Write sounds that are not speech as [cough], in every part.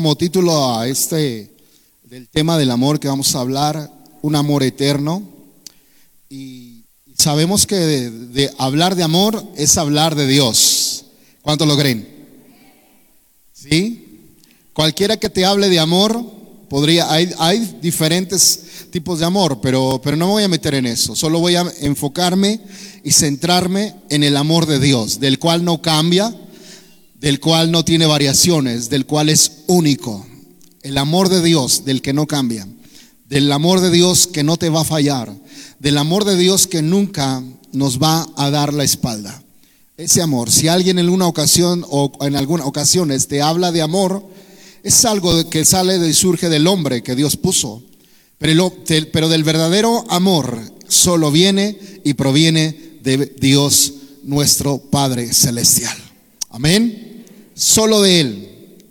como título a este del tema del amor que vamos a hablar, un amor eterno. Y sabemos que de, hablar de amor es hablar de Dios. ¿Cuánto lo creen? ¿Sí? Cualquiera que te hable de amor, podría, hay, diferentes tipos de amor, pero, pero no me voy a meter en eso. Solo voy a enfocarme y centrarme en el amor de Dios, del cual no cambia, del cual no tiene variaciones, del cual es único. El amor de Dios, del que no cambia. Del amor de Dios que no te va a fallar. Del amor de Dios que nunca nos va a dar la espalda. Ese amor, si alguien en una ocasión o en alguna ocasiones te habla de amor, es algo que sale y surge del hombre que Dios puso. Pero, pero del verdadero amor solo viene y proviene de Dios nuestro Padre Celestial. Amén solo de Él.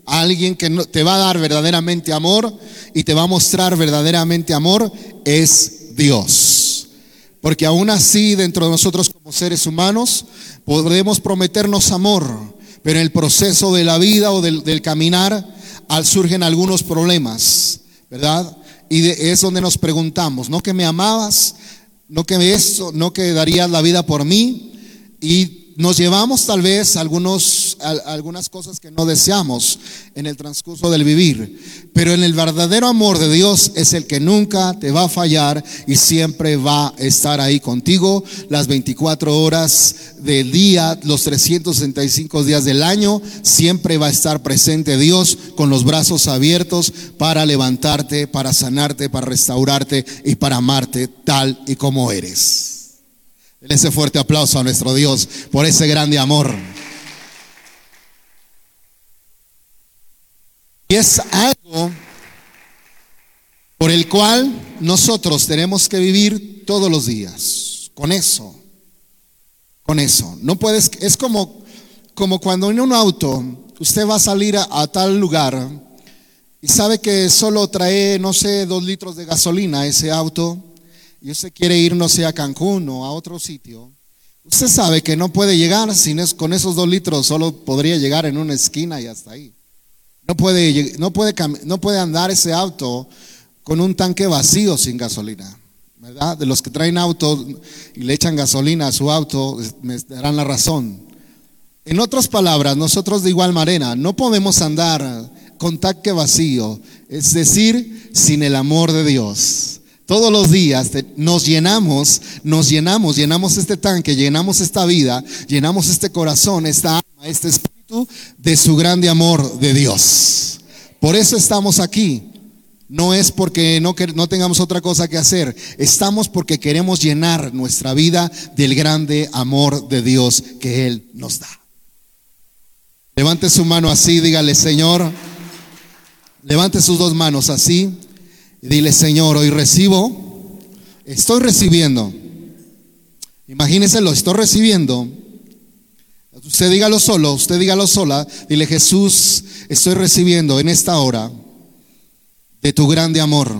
Alguien que te va a dar verdaderamente amor y te va a mostrar verdaderamente amor es Dios. Porque aún así dentro de nosotros como seres humanos podemos prometernos amor, pero en el proceso de la vida o del, caminar surgen algunos problemas, ¿verdad? Y es donde nos preguntamos, ¿no que me amabas? ¿No que eso, no que darías la vida por mí? Y nos llevamos tal vez algunos, algunas cosas que no deseamos en el transcurso del vivir, pero en el verdadero amor de Dios es el que nunca te va a fallar y siempre va a estar ahí contigo las 24 horas del día, los 365 días del año, siempre va a estar presente Dios con los brazos abiertos para levantarte, para sanarte, para restaurarte y para amarte tal y como eres. Denle ese fuerte aplauso a nuestro Dios por ese grande amor. Y es algo por el cual nosotros tenemos que vivir todos los días. Con eso. Con eso. No puedes, es como, como cuando en un auto usted va a salir a, a tal lugar y sabe que solo trae, no sé, dos litros de gasolina ese auto y usted quiere ir, no sé, a Cancún o a otro sitio, usted sabe que no puede llegar sin con esos dos litros, solo podría llegar en una esquina y hasta ahí. No puede, no puede, no puede andar ese auto con un tanque vacío sin gasolina. ¿Verdad? De los que traen auto y le echan gasolina a su auto, me darán la razón. En otras palabras, nosotros de igual manera no podemos andar con tanque vacío, es decir, sin el amor de Dios. Todos los días nos llenamos, nos llenamos, llenamos este tanque, llenamos esta vida, llenamos este corazón, esta alma, este espíritu de su grande amor de Dios. Por eso estamos aquí. No es porque no, no tengamos otra cosa que hacer. Estamos porque queremos llenar nuestra vida del grande amor de Dios que Él nos da. Levante su mano así, dígale, Señor. Levante sus dos manos así. Y dile, Señor, hoy recibo, estoy recibiendo. Imagínese lo estoy recibiendo. Usted dígalo solo, usted dígalo sola. Dile, Jesús, estoy recibiendo en esta hora de tu grande amor.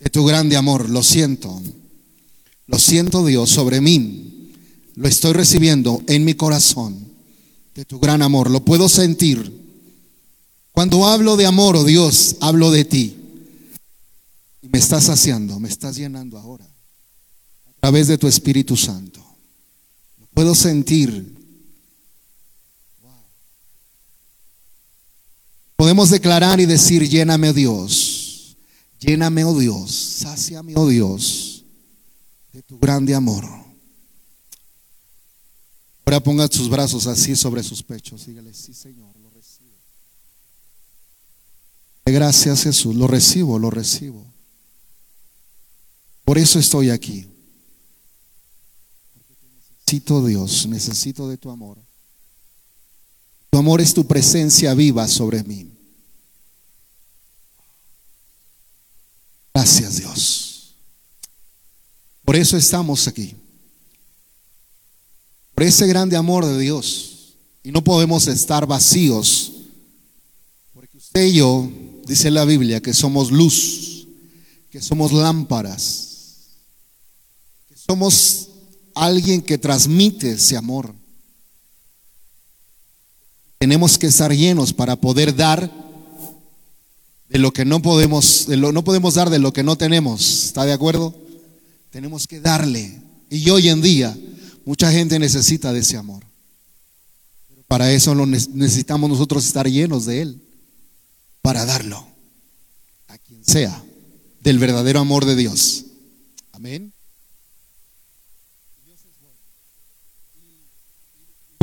De tu grande amor. Lo siento. Lo siento, Dios, sobre mí. Lo estoy recibiendo en mi corazón. De tu gran amor. Lo puedo sentir. Cuando hablo de amor, oh Dios, hablo de ti. Me estás saciando, me estás llenando ahora. A través de tu Espíritu Santo. puedo sentir. Podemos declarar y decir, lléname, oh Dios. Lléname, oh Dios. Sáciame, oh Dios, de tu grande amor. Ahora ponga sus brazos así sobre sus pechos. Dígale, sí, Señor, lo recibo. Gracias, Jesús. Lo recibo, lo recibo. Por eso estoy aquí. Necesito Dios, necesito de tu amor. Tu amor es tu presencia viva sobre mí. Gracias Dios. Por eso estamos aquí. Por ese grande amor de Dios. Y no podemos estar vacíos. Porque usted y yo, dice la Biblia, que somos luz, que somos lámparas somos alguien que transmite ese amor. Tenemos que estar llenos para poder dar de lo que no podemos, de lo, no podemos dar de lo que no tenemos. ¿Está de acuerdo? Tenemos que darle. Y hoy en día mucha gente necesita de ese amor. Para eso necesitamos nosotros estar llenos de Él, para darlo a quien sea, del verdadero amor de Dios. Amén.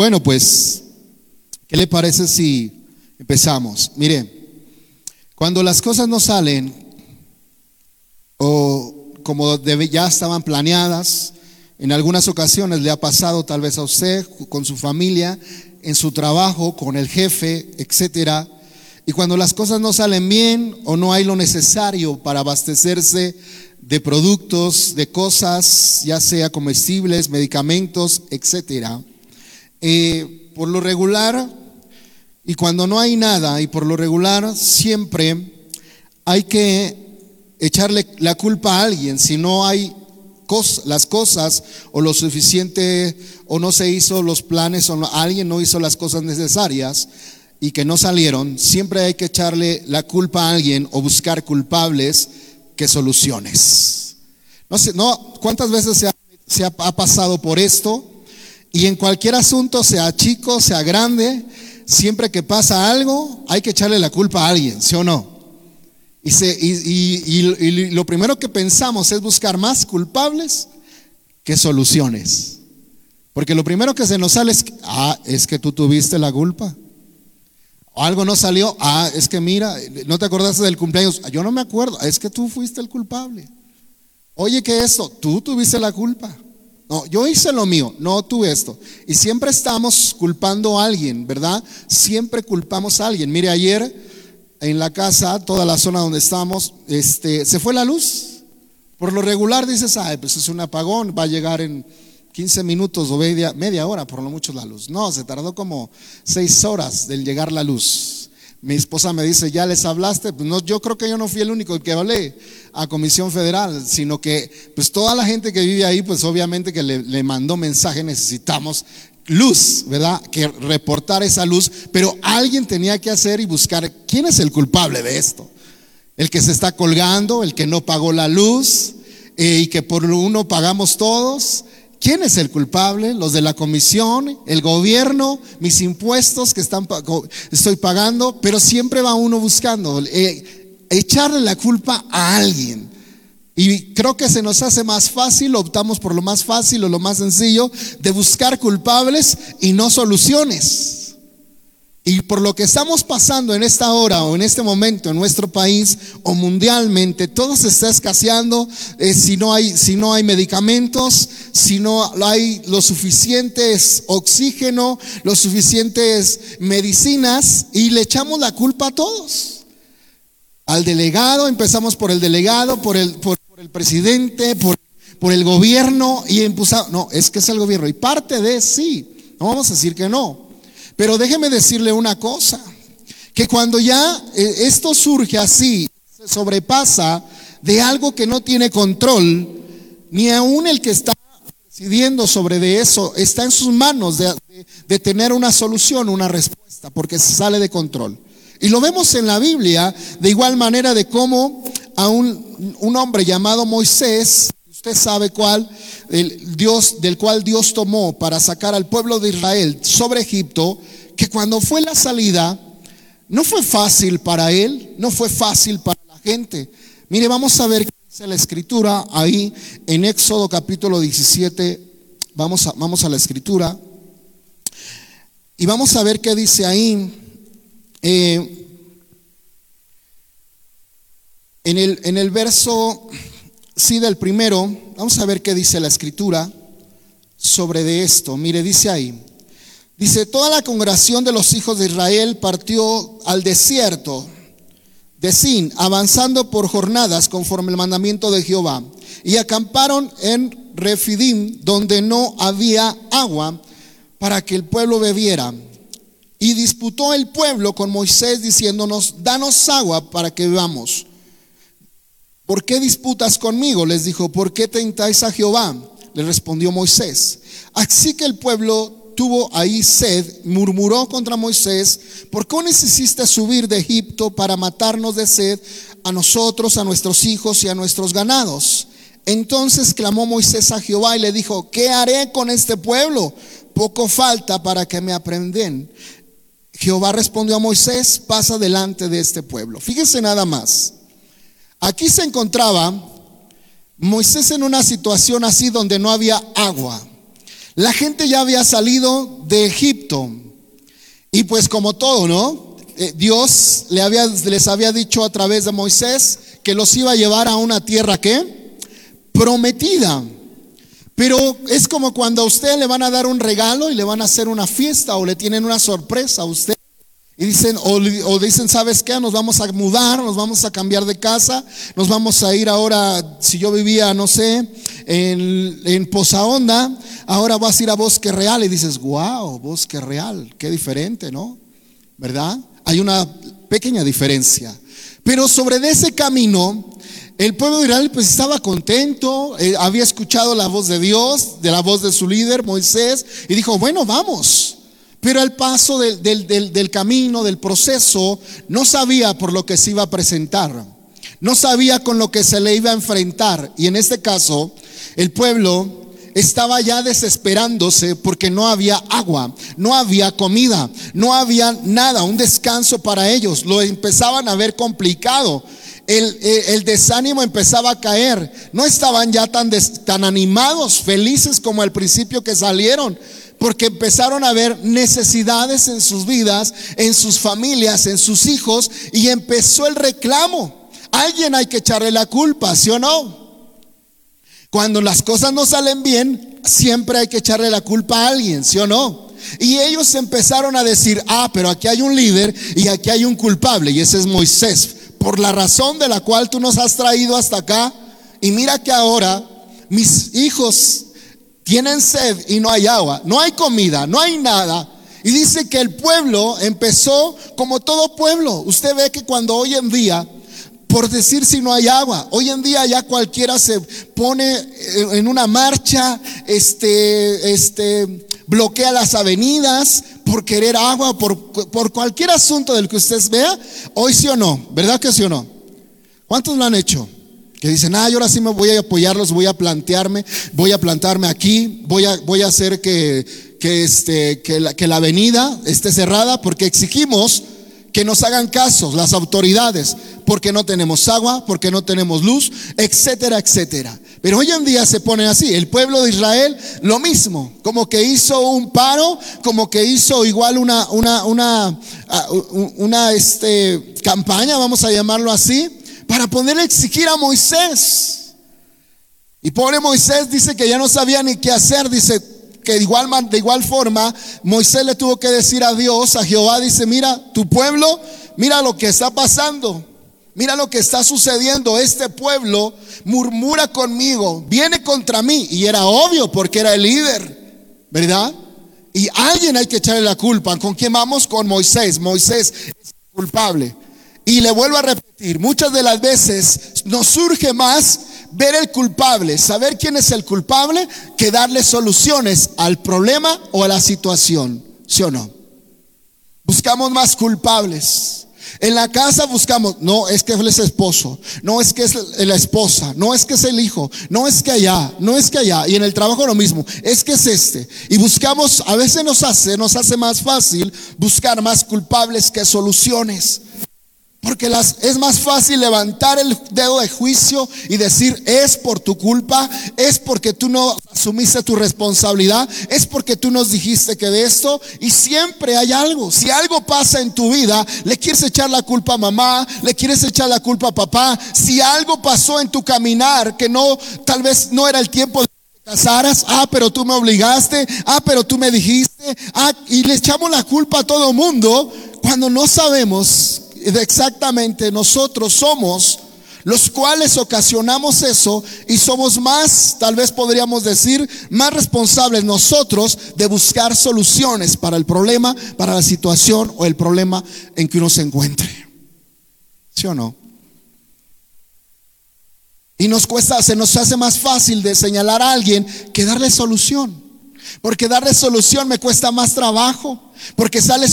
Bueno, pues, ¿qué le parece si empezamos? Mire, cuando las cosas no salen o como ya estaban planeadas, en algunas ocasiones le ha pasado tal vez a usted con su familia, en su trabajo, con el jefe, etcétera. Y cuando las cosas no salen bien o no hay lo necesario para abastecerse de productos, de cosas, ya sea comestibles, medicamentos, etcétera, eh, por lo regular, y cuando no hay nada, y por lo regular, siempre hay que echarle la culpa a alguien si no hay las cosas o lo suficiente o no se hizo los planes o alguien no hizo las cosas necesarias y que no salieron, siempre hay que echarle la culpa a alguien o buscar culpables que soluciones. No sé, no, ¿cuántas veces se ha pasado por esto? Y en cualquier asunto, sea chico, sea grande, siempre que pasa algo, hay que echarle la culpa a alguien, ¿sí o no? Y, y, lo primero que pensamos es buscar más culpables que soluciones. Porque lo primero que se nos sale es, ah, es que tú tuviste la culpa. O algo no salió, ah, es que mira, no te acordaste del cumpleaños, yo no me acuerdo, es que tú fuiste el culpable. Oye, ¿qué es esto? Tú tuviste la culpa. No, yo hice lo mío, no tú esto. Y siempre estamos culpando a alguien, ¿verdad? Siempre culpamos a alguien. Mire, ayer en la casa, toda la zona donde estamos, este, se fue la luz. Por lo regular dices, ay, pues es un apagón, va a llegar en 15 minutos o media, media hora, por lo mucho la luz. No, se tardó como 6 horas del llegar la luz. Mi esposa me dice, ¿ya les hablaste? Pues no, yo creo que yo no fui el único que hablé a Comisión Federal, sino que pues toda la gente que vive ahí, pues obviamente que le, mandó mensaje, necesitamos luz, ¿verdad? Que reportar esa luz, pero alguien tenía que hacer y buscar quién es el culpable de esto. El que se está colgando, el que no pagó la luz eh, y que por uno pagamos todos. ¿Quién es el culpable? Los de la comisión, el gobierno, mis impuestos que están, estoy pagando, pero siempre va uno buscando eh, echarle la culpa a alguien. Y creo que se nos hace más fácil, optamos por lo más fácil o lo más sencillo, de buscar culpables y no soluciones. Y por lo que estamos pasando en esta hora o en este momento en nuestro país o mundialmente, todo se está escaseando eh, si, no hay, si no hay medicamentos, si no hay lo suficientes oxígeno, los suficientes medicinas y le echamos la culpa a todos. Al delegado, empezamos por el delegado, por el, por, el presidente, por, por el gobierno y empezamos, no, es que es el gobierno y parte de sí, no vamos a decir que no. Pero déjeme decirle una cosa, que cuando ya eh, esto surge así, se sobrepasa de algo que no tiene control, ni aún el que está decidiendo sobre de eso, está en sus manos de, tener una solución, una respuesta, porque se sale de control. Y lo vemos en la Biblia de igual manera de cómo a un hombre llamado Moisés, usted sabe cuál, el Dios, del cual Dios tomó para sacar al pueblo de Israel sobre Egipto, que cuando fue la salida, no fue fácil para él, no fue fácil para la gente. Mire, vamos a ver qué dice la escritura ahí en Éxodo capítulo 17. Vamos a, vamos a la escritura. Y vamos a ver qué dice ahí. Eh, en, el, en el verso, sí, del primero, vamos a ver qué dice la escritura sobre de esto. Mire, dice ahí. Dice, toda la congregación de los hijos de Israel partió al desierto de Sin, avanzando por jornadas conforme el mandamiento de Jehová, y acamparon en Refidim, donde no había agua para que el pueblo bebiera. Y disputó el pueblo con Moisés diciéndonos, danos agua para que bebamos. ¿Por qué disputas conmigo? Les dijo, ¿por qué tentáis a Jehová? Le respondió Moisés. Así que el pueblo tuvo ahí sed, murmuró contra Moisés, ¿por qué necesita subir de Egipto para matarnos de sed a nosotros, a nuestros hijos y a nuestros ganados? Entonces clamó Moisés a Jehová y le dijo, ¿qué haré con este pueblo? Poco falta para que me aprenden. Jehová respondió a Moisés, pasa delante de este pueblo. Fíjese nada más. Aquí se encontraba Moisés en una situación así donde no había agua. La gente ya había salido de Egipto. Y pues como todo, ¿no? Eh, Dios les había dicho a través de Moisés que los iba a llevar a una tierra que prometida. Pero es como cuando a usted le van a dar un regalo y le van a hacer una fiesta o le tienen una sorpresa a usted. Y dicen, o, dicen, ¿sabes qué? Nos vamos a mudar, nos vamos a cambiar de casa, nos vamos a ir ahora, si yo vivía, no sé, en, en Poza Honda, ahora vas a ir a Bosque Real y dices, wow, Bosque Real, qué diferente, ¿no? ¿Verdad? Hay una pequeña diferencia. Pero sobre ese camino, el pueblo de Israel pues estaba contento, eh, había escuchado la voz de Dios, de la voz de su líder, Moisés, y dijo, bueno, vamos. Pero al paso del, camino, del proceso, no sabía por lo que se iba a presentar. No sabía con lo que se le iba a enfrentar. Y en este caso, el pueblo estaba ya desesperándose porque no había agua, no había comida, no había nada, un descanso para ellos. Lo empezaban a ver complicado. El, desánimo empezaba a caer. No estaban ya tan, tan animados, felices como al principio que salieron porque empezaron a ver necesidades en sus vidas, en sus familias, en sus hijos, y empezó el reclamo. Alguien hay que echarle la culpa, ¿sí o no? Cuando las cosas no salen bien, siempre hay que echarle la culpa a alguien, ¿sí o no? Y ellos empezaron a decir, ah, pero aquí hay un líder y aquí hay un culpable, y ese es Moisés, por la razón de la cual tú nos has traído hasta acá. Y mira que ahora mis hijos tienen sed y no hay agua, no hay comida, no hay nada. Y dice que el pueblo empezó como todo pueblo. Usted ve que cuando hoy en día, por decir si no hay agua, hoy en día ya cualquiera se pone en una marcha, este, este, bloquea las avenidas por querer agua, por, por cualquier asunto del que usted vea, hoy sí o no, ¿verdad que sí o no? ¿Cuántos lo han hecho? Que dicen, ah, yo ahora sí me voy a apoyarlos, voy a plantearme, voy a plantarme aquí, voy a, voy a hacer que, que, este, que, la, que la avenida esté cerrada porque exigimos que nos hagan caso las autoridades, porque no tenemos agua, porque no tenemos luz, etcétera, etcétera. Pero hoy en día se pone así, el pueblo de Israel lo mismo, como que hizo un paro, como que hizo igual una, una, una, ah, una este, campaña, vamos a llamarlo así, para poder exigir a Moisés. Y pobre Moisés dice que ya no sabía ni qué hacer, dice que de igual, de igual forma Moisés le tuvo que decir a Dios, a Jehová, dice, mira, tu pueblo, mira lo que está pasando. Mira lo que está sucediendo. Este pueblo murmura conmigo, viene contra mí. Y era obvio porque era el líder, ¿verdad? Y alguien hay que echarle la culpa. ¿Con quién vamos? Con Moisés. Moisés es culpable. Y le vuelvo a repetir, muchas de las veces nos surge más ver el culpable, saber quién es el culpable, que darle soluciones al problema o a la situación, ¿sí o no? Buscamos más culpables. En la casa buscamos, no es que él es esposo, no es que es la esposa, no es que es el hijo, no es que allá, no es que allá. Y en el trabajo lo mismo, es que es este. Y buscamos, a veces nos hace, nos hace más fácil buscar más culpables que soluciones. Porque las, es más fácil levantar el dedo de juicio y decir, es por tu culpa, es porque tú no asumiste tu responsabilidad, es porque tú nos dijiste que de esto, y siempre hay algo. Si algo pasa en tu vida, le quieres echar la culpa a mamá, le quieres echar la culpa a papá. Si algo pasó en tu caminar que no, tal vez no era el tiempo de que te casaras, ah, pero tú me obligaste, ah, pero tú me dijiste, ah, y le echamos la culpa a todo mundo cuando no sabemos exactamente nosotros somos los cuales ocasionamos eso y somos más, tal vez podríamos decir, más responsables nosotros de buscar soluciones para el problema, para la situación o el problema en que uno se encuentre. ¿Sí o no? Y nos cuesta, se nos hace más fácil de señalar a alguien que darle solución. Porque darle solución me cuesta más trabajo. Porque, sale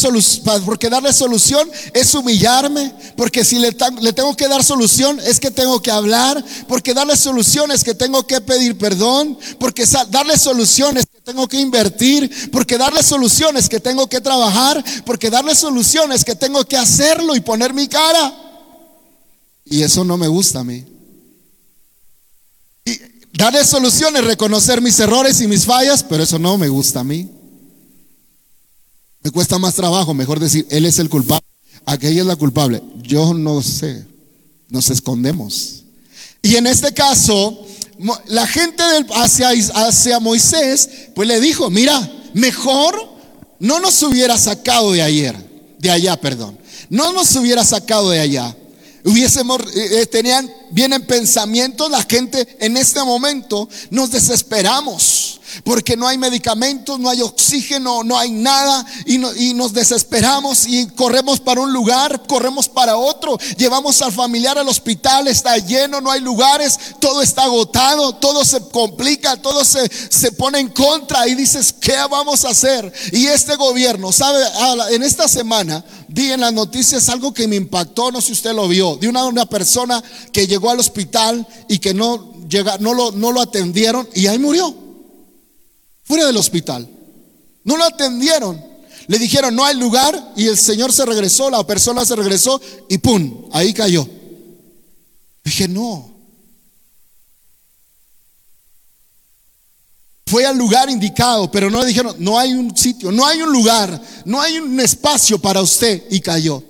porque darle solución es humillarme. Porque si le, le, tengo que dar solución es que tengo que hablar. Porque darle solución es que tengo que pedir perdón. Porque darle solución es que tengo que invertir. Porque darle solución es que tengo que trabajar. Porque darle solución es que tengo que hacerlo y poner mi cara. Y eso no me gusta a mí. Y darle solución es reconocer mis errores y mis fallas, pero eso no me gusta a mí. Me cuesta más trabajo, mejor decir, él es el culpable, aquella es la culpable. Yo no sé, nos escondemos. Y en este caso, la gente hacia, hacia Moisés, pues le dijo, mira, mejor no nos hubiera sacado de ayer, de allá, perdón. No nos hubiera sacado de allá. Hubiésemos, eh, eh, tenían, vienen pensamientos, la gente en este momento nos desesperamos porque no hay medicamentos, no hay oxígeno, no hay nada y, nos desesperamos y corremos para un lugar, corremos para otro, llevamos al familiar al hospital, está lleno, no hay lugares, todo está agotado, todo se complica, todo se, se pone en contra y dices, ¿qué vamos a hacer? Y este gobierno, ¿sabe? En esta semana vi en las noticias algo que me impactó, no sé si usted lo vio, de una, una persona que llegó al hospital y que no, llega, no, lo, no lo atendieron y ahí murió fuera del hospital. No lo atendieron. Le dijeron, no hay lugar y el Señor se regresó, la persona se regresó y ¡pum! Ahí cayó. Dije, no. Fue al lugar indicado, pero no le dijeron, no hay un sitio, no hay un lugar, no hay un espacio para usted y cayó.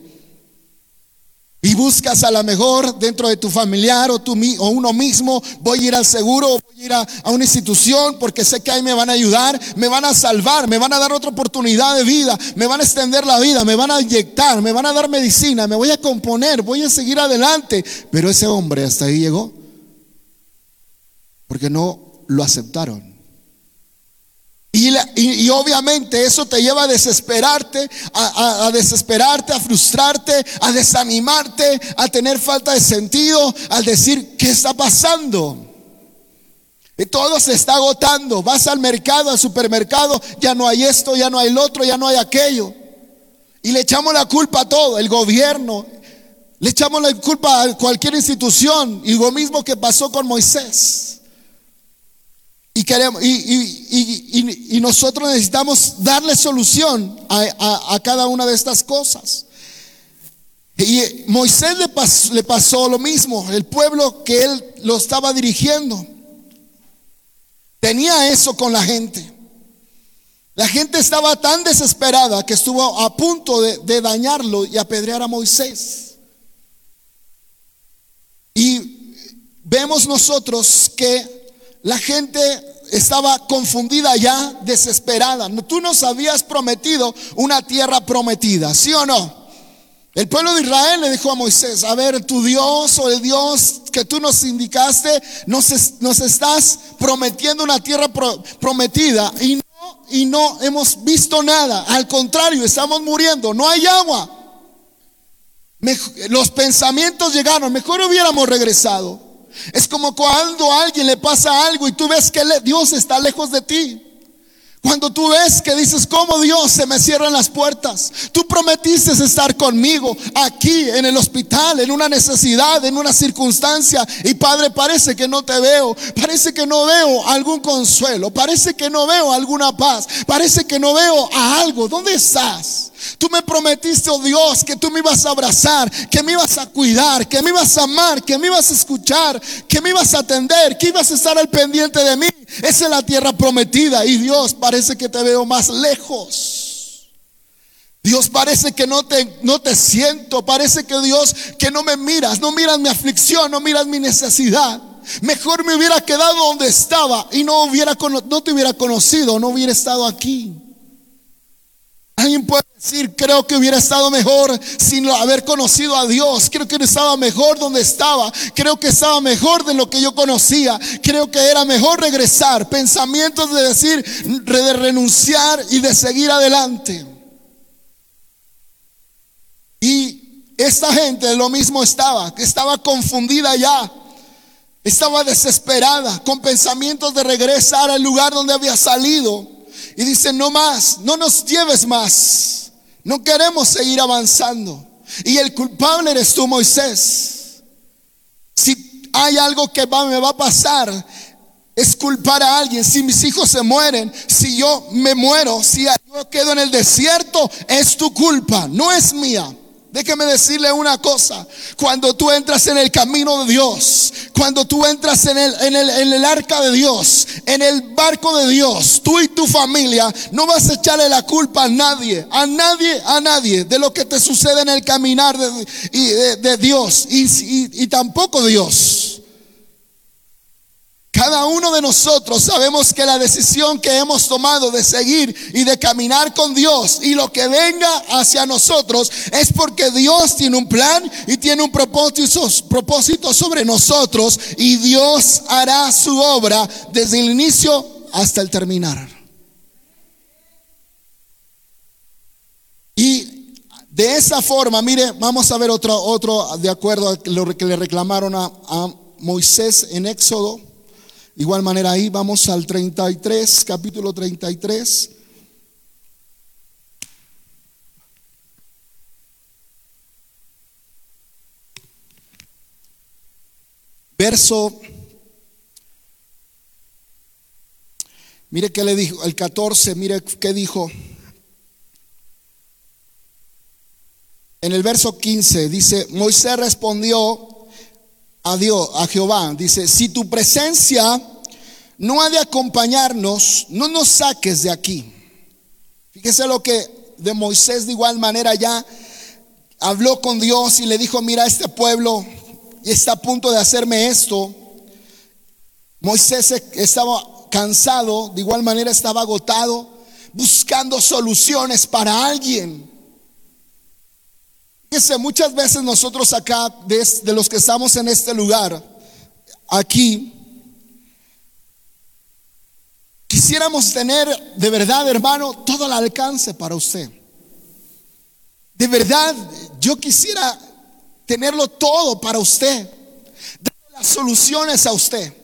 Y buscas a la mejor dentro de tu familiar o, tu, o uno mismo, voy a ir al seguro, voy a ir a, a, una institución porque sé que ahí me van a ayudar, me van a salvar, me van a dar otra oportunidad de vida, me van a extender la vida, me van a inyectar, me van a dar medicina, me voy a componer, voy a seguir adelante. Pero ese hombre hasta ahí llegó porque no lo aceptaron. Y, obviamente eso te lleva a desesperarte, a, desesperarte, a frustrarte, a desanimarte, a tener falta de sentido, al decir, ¿qué está pasando? Y todo se está agotando. Vas al mercado, al supermercado, ya no hay esto, ya no hay el otro, ya no hay aquello. Y le echamos la culpa a todo, el gobierno. Le echamos la culpa a cualquier institución. Y lo mismo que pasó con Moisés. Y, nosotros necesitamos darle solución a, cada una de estas cosas. Y Moisés le pasó, le pasó lo mismo, el pueblo que él lo estaba dirigiendo. Tenía eso con la gente. La gente estaba tan desesperada que estuvo a punto de dañarlo y apedrear a Moisés. Y vemos nosotros que la gente estaba confundida ya, desesperada. Tú nos habías prometido una tierra prometida, ¿sí o no? El pueblo de Israel le dijo a Moisés, a ver, tu Dios o el Dios que tú nos indicaste, nos, estás prometiendo una tierra prometida y no hemos visto nada. Al contrario, estamos muriendo, no hay agua. los pensamientos llegaron, mejor hubiéramos regresado. Es como cuando a alguien le pasa algo y tú ves que Dios está lejos de ti. Cuando tú ves que dices, ¿cómo Dios se me cierran las puertas? Tú prometiste estar conmigo aquí en el hospital, en una necesidad, en una circunstancia. Y Padre, parece que no te veo. Parece que no veo algún consuelo. Parece que no veo alguna paz. Parece que no veo a algo. ¿Dónde estás? Tú me prometiste, oh Dios, que tú me ibas a abrazar, que me ibas a cuidar, que me ibas a amar, que me ibas a escuchar, que me ibas a atender, que ibas a estar al pendiente de mí. Esa es la tierra prometida y Dios parece que te veo más lejos. Dios parece que no te, no te siento, parece que Dios que no me miras, no miras mi aflicción, no miras mi necesidad. Mejor me hubiera quedado donde estaba y no, hubiera, no te hubiera conocido, no hubiera estado aquí. Alguien puede decir, creo que hubiera estado mejor sin haber conocido a Dios. Creo que estaba mejor donde estaba. Creo que estaba mejor de lo que yo conocía. Creo que era mejor regresar. Pensamientos de decir, de renunciar y de seguir adelante. Y esta gente lo mismo estaba, estaba confundida ya. Estaba desesperada, con pensamientos de regresar al lugar donde había salido Y dice, no más, no nos lleves más. No queremos seguir avanzando. Y el culpable eres tú, Moisés. Si hay algo que me va a pasar, es culpar a alguien. Si mis hijos se mueren, si yo me muero, si yo quedo en el desierto, es tu culpa, no es mía. Déjeme decirle una cosa, cuando tú entras en el camino de Dios, cuando tú entras en el, en, el, en el arca de Dios, en el barco de Dios, tú y tu familia, no vas a echarle la culpa a nadie, a nadie, a nadie, de lo que te sucede en el caminar de, de, Dios y, y, y tampoco Dios. Cada uno de nosotros sabemos que la decisión que hemos tomado de seguir y de caminar con Dios y lo que venga hacia nosotros es porque Dios tiene un plan y tiene un propósito, propósito sobre nosotros y Dios hará su obra desde el inicio hasta el terminar. Y de esa forma, mire, vamos a ver otro, otro de acuerdo a lo que le reclamaron a, a Moisés en Éxodo igual manera ahí vamos al 33, capítulo 33. Verso, mire qué le dijo, el 14, mire qué dijo. En el verso 15 dice, Moisés respondió, a Dios, a Jehová. Dice, si tu presencia no ha de acompañarnos, no nos saques de aquí. Fíjese lo que de Moisés de igual manera ya habló con Dios y le dijo, mira, este pueblo está a punto de hacerme esto. Moisés estaba cansado, de igual manera estaba agotado, buscando soluciones para alguien. Fíjense, muchas veces nosotros acá, de, los que estamos en este lugar, aquí, quisiéramos tener de verdad, hermano, todo el alcance para usted. De verdad, yo quisiera tenerlo todo para usted. Darle las soluciones a usted.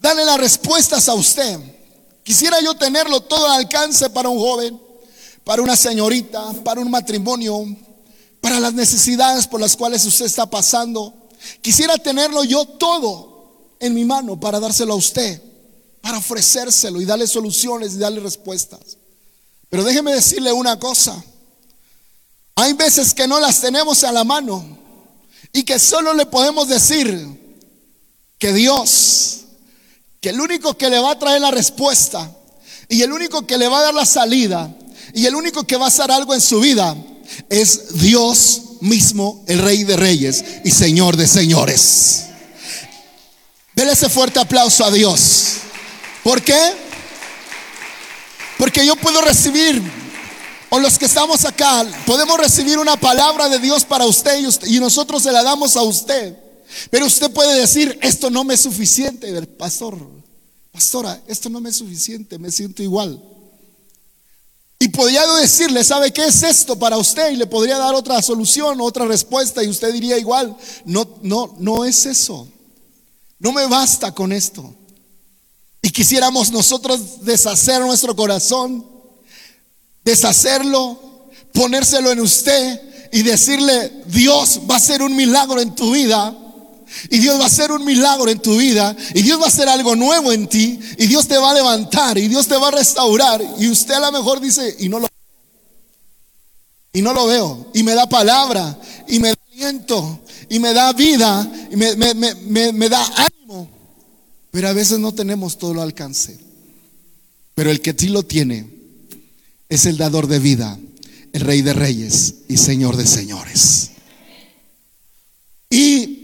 Darle las respuestas a usted. Quisiera yo tenerlo todo al alcance para un joven, para una señorita, para un matrimonio, para las necesidades por las cuales usted está pasando. Quisiera tenerlo yo todo en mi mano para dárselo a usted, para ofrecérselo y darle soluciones y darle respuestas. Pero déjeme decirle una cosa. Hay veces que no las tenemos a la mano y que solo le podemos decir que Dios, que el único que le va a traer la respuesta y el único que le va a dar la salida y el único que va a hacer algo en su vida es Dios mismo, el Rey de Reyes y Señor de Señores. Dele ese fuerte aplauso a Dios. ¿Por qué? Porque yo puedo recibir, o los que estamos acá, podemos recibir una palabra de Dios para usted y, nosotros se la damos a usted. Pero usted puede decir, esto no me es suficiente, pastor. Pastora, esto no me es suficiente, me siento igual. Y podría decirle, ¿sabe qué es esto para usted? Y le podría dar otra solución, otra respuesta y usted diría igual, no, no, no es eso. No me basta con esto. Y quisiéramos nosotros deshacer nuestro corazón, deshacerlo, ponérselo en usted y decirle, Dios va a hacer un milagro en tu vida y Dios va a hacer un milagro en tu vida. Y Dios va a hacer algo nuevo en ti. Y Dios te va a levantar. Y Dios te va a restaurar. Y usted a lo mejor dice, y no lo y no lo veo. Y me da palabra. Y me da aliento. Y me da vida. Y me, me, da ánimo. Pero a veces no tenemos todo el alcance. Pero el que sí lo tiene es el dador de vida. El rey de reyes y señor de señores. Y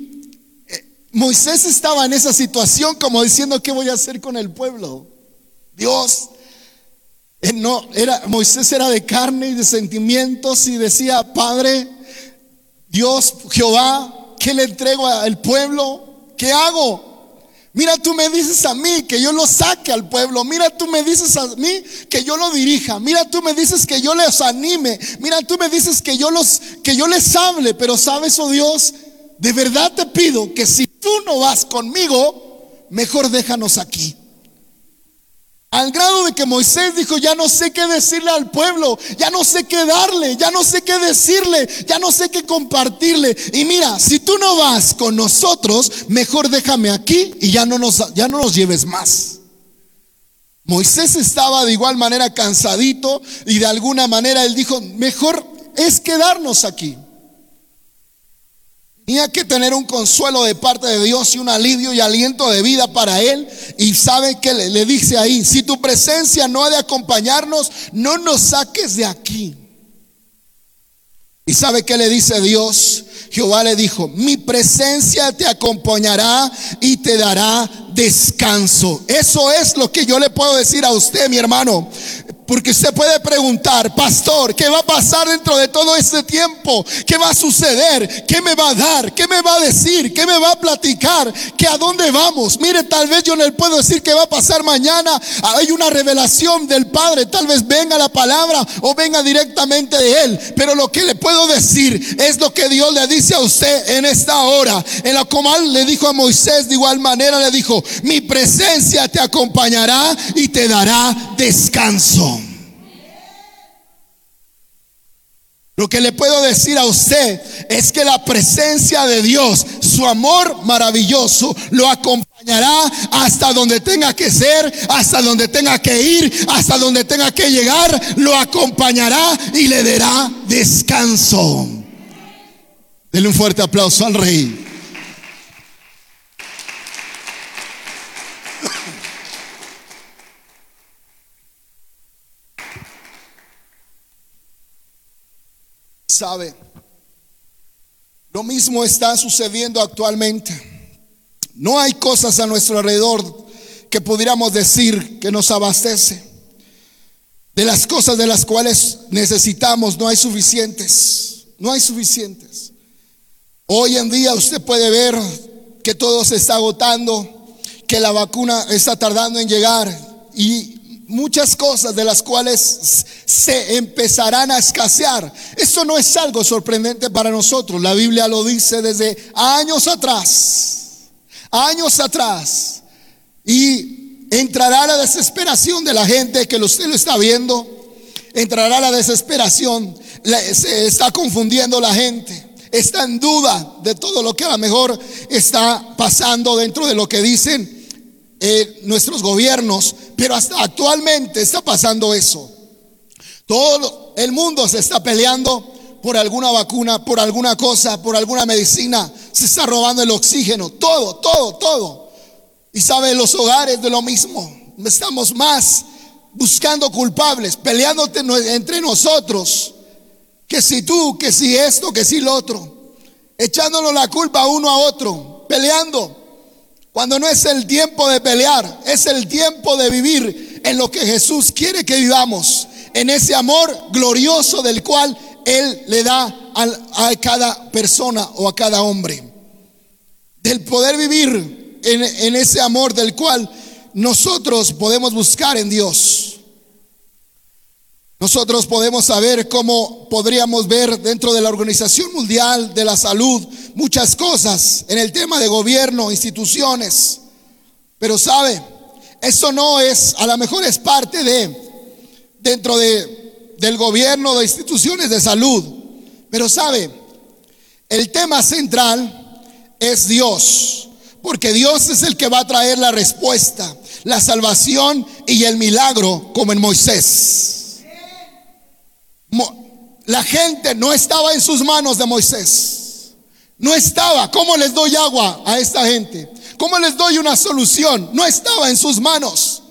Moisés estaba en esa situación como diciendo, ¿qué voy a hacer con el pueblo? Dios, no, era, Moisés era de carne y de sentimientos y decía, Padre, Dios, Jehová, ¿qué le entrego al pueblo? ¿Qué hago? Mira, tú me dices a mí que yo lo saque al pueblo. Mira, tú me dices a mí que yo lo dirija. Mira, tú me dices que yo les anime. Mira, tú me dices que yo los que yo les hable, pero sabes, oh Dios, de verdad te pido que si tú no vas conmigo, mejor déjanos aquí. Al grado de que Moisés dijo, ya no sé qué decirle al pueblo, ya no sé qué darle, ya no sé qué decirle, ya no sé qué compartirle. Y mira, si tú no vas con nosotros, mejor déjame aquí y ya no nos, ya no lleves más. Moisés estaba de igual manera cansadito y de alguna manera él dijo, mejor es quedarnos aquí. Tenía que tener un consuelo de parte de Dios y un alivio y aliento de vida para él. Y sabe que le, dice ahí, si tu presencia no ha de acompañarnos, no nos saques de aquí. Y sabe que le dice Dios, Jehová le dijo, mi presencia te acompañará y te dará descanso. Eso es lo que yo le puedo decir a usted, mi hermano. Porque usted puede preguntar, pastor, ¿qué va a pasar dentro de todo este tiempo? ¿Qué va a suceder? ¿Qué me va a dar? ¿Qué me va a decir? ¿Qué me va a platicar? ¿Que a dónde vamos? Mire, tal vez yo le puedo decir qué va a pasar mañana. Hay una revelación del Padre. Tal vez venga la palabra o venga directamente de Él. Pero lo que le puedo decir es lo que Dios le dice a usted en esta hora. En la comal le dijo a Moisés, de igual manera le dijo, mi presencia te acompañará y te dará descanso. Lo que le puedo decir a usted es que la presencia de Dios, su amor maravilloso, lo acompañará hasta donde tenga que ser, hasta donde tenga que ir, hasta donde tenga que llegar, lo acompañará y le dará descanso. Denle un fuerte aplauso al rey. Sabe. Lo mismo está sucediendo actualmente. No hay cosas a nuestro alrededor que pudiéramos decir que nos abastece. De las cosas de las cuales necesitamos no hay suficientes. No hay suficientes. Hoy en día usted puede ver que todo se está agotando, que la vacuna está tardando en llegar y muchas cosas de las cuales se empezarán a escasear. Esto no es algo sorprendente para nosotros. La Biblia lo dice desde años atrás. Años atrás. Y entrará la desesperación de la gente que usted lo está viendo. Entrará la desesperación. Se está confundiendo la gente. Está en duda de todo lo que a lo mejor está pasando dentro de lo que dicen eh, nuestros gobiernos, pero hasta actualmente está pasando eso. Todo el mundo se está peleando por alguna vacuna, por alguna cosa, por alguna medicina. Se está robando el oxígeno, todo, todo, todo. Y sabe, los hogares de lo mismo. Estamos más buscando culpables, peleándote entre nosotros. Que si tú, que si esto, que si lo otro. Echándonos la culpa uno a otro, peleando. Cuando no es el tiempo de pelear, es el tiempo de vivir en lo que Jesús quiere que vivamos, en ese amor glorioso del cual Él le da a, cada persona o a cada hombre. Del poder vivir en, ese amor del cual nosotros podemos buscar en Dios. Nosotros podemos saber cómo podríamos ver dentro de la Organización Mundial de la Salud muchas cosas en el tema de gobierno, instituciones. Pero sabe, eso no es, a lo mejor es parte de, dentro de, del gobierno de instituciones de salud. Pero sabe, el tema central es Dios, porque Dios es el que va a traer la respuesta, la salvación y el milagro como en Moisés. La gente no estaba en sus manos de Moisés. No estaba. ¿Cómo les doy agua a esta gente? ¿Cómo les doy una solución? No estaba en sus manos.